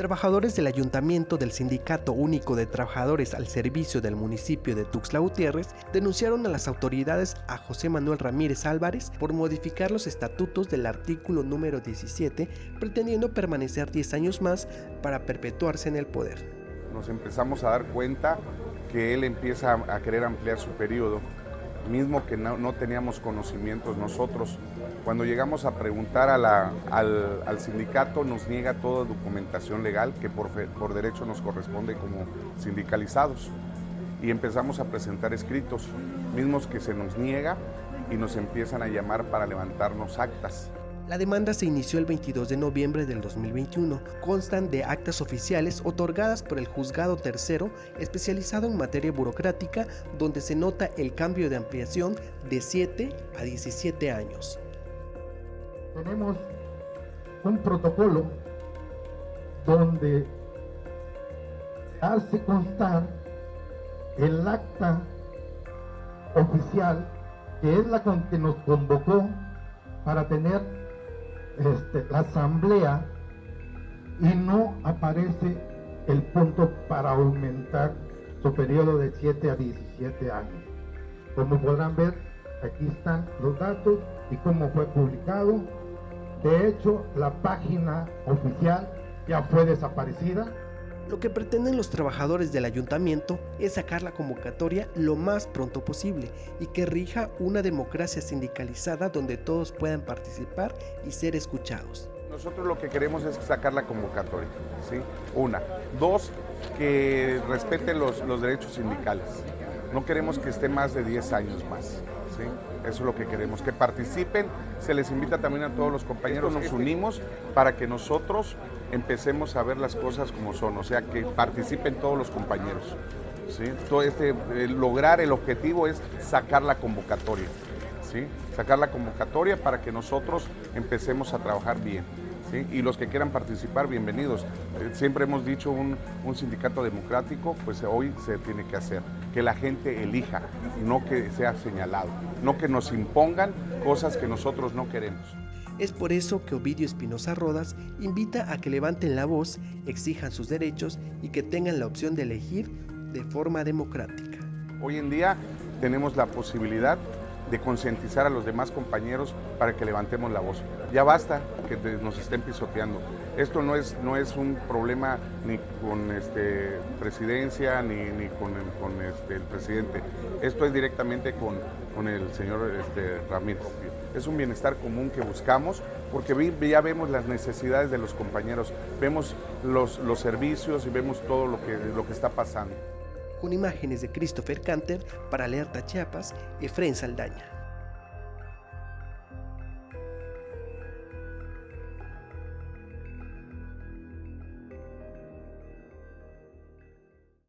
Trabajadores del ayuntamiento del Sindicato Único de Trabajadores al Servicio del municipio de Tuxtla Gutiérrez denunciaron a las autoridades a José Manuel Ramírez Álvarez por modificar los estatutos del artículo número 17, pretendiendo permanecer 10 años más para perpetuarse en el poder. Nos empezamos a dar cuenta que él empieza a querer ampliar su periodo mismo que no, teníamos conocimientos nosotros. Cuando llegamos a preguntar al, sindicato nos niega toda documentación legal que por, por derecho nos corresponde como sindicalizados. Y empezamos a presentar escritos, mismos que se nos niega y nos empiezan a llamar para levantarnos actas. La demanda se inició el 22 de noviembre del 2021. Constan de actas oficiales otorgadas por el Juzgado Tercero, especializado en materia burocrática, donde se nota el cambio de ampliación de 7 a 17 años. Tenemos un protocolo donde hace constar el acta oficial que es la que nos convocó para tener este, la asamblea y no aparece el punto para aumentar su periodo de 7 a 17 años. Como podrán ver, aquí están los datos y cómo fue publicado. De hecho, la página oficial ya fue desaparecida. Lo que pretenden los trabajadores del ayuntamiento es sacar la convocatoria lo más pronto posible y que rija una democracia sindicalizada donde todos puedan participar y ser escuchados. Nosotros lo que queremos es sacar la convocatoria, ¿sí? Una. Dos, que respeten los, los derechos sindicales. No queremos que esté más de 10 años más, ¿sí? Eso es lo que queremos, que participen. Se les invita también a todos los compañeros, nos unimos para que nosotros empecemos a ver las cosas como son, o sea, que participen todos los compañeros. ¿sí? Todo este, lograr el objetivo es sacar la convocatoria, ¿sí? sacar la convocatoria para que nosotros empecemos a trabajar bien. Y los que quieran participar, bienvenidos. Eh, siempre hemos dicho un, un, sindicato democrático, pues hoy se tiene que hacer. Que la gente elija, no que sea señalado, no que nos impongan cosas que nosotros no queremos. Es por eso que Ovidio Espinosa Rodas invita a que levanten la voz, exijan sus derechos y que tengan la opción de elegir de forma democrática. Hoy en día tenemos la posibilidad de concientizar a los demás compañeros para que levantemos la voz. Ya basta que nos estén pisoteando. Esto no es, no es un problema ni con este, presidencia ni, ni con, el, con este, el presidente. Esto es directamente con, con el señor este, Ramírez. Es un bienestar común que buscamos porque ya vemos las necesidades de los compañeros, vemos los, los servicios y vemos todo lo que, lo que está pasando con imágenes de Christopher Canter para Alerta Chiapas, Efren Saldaña.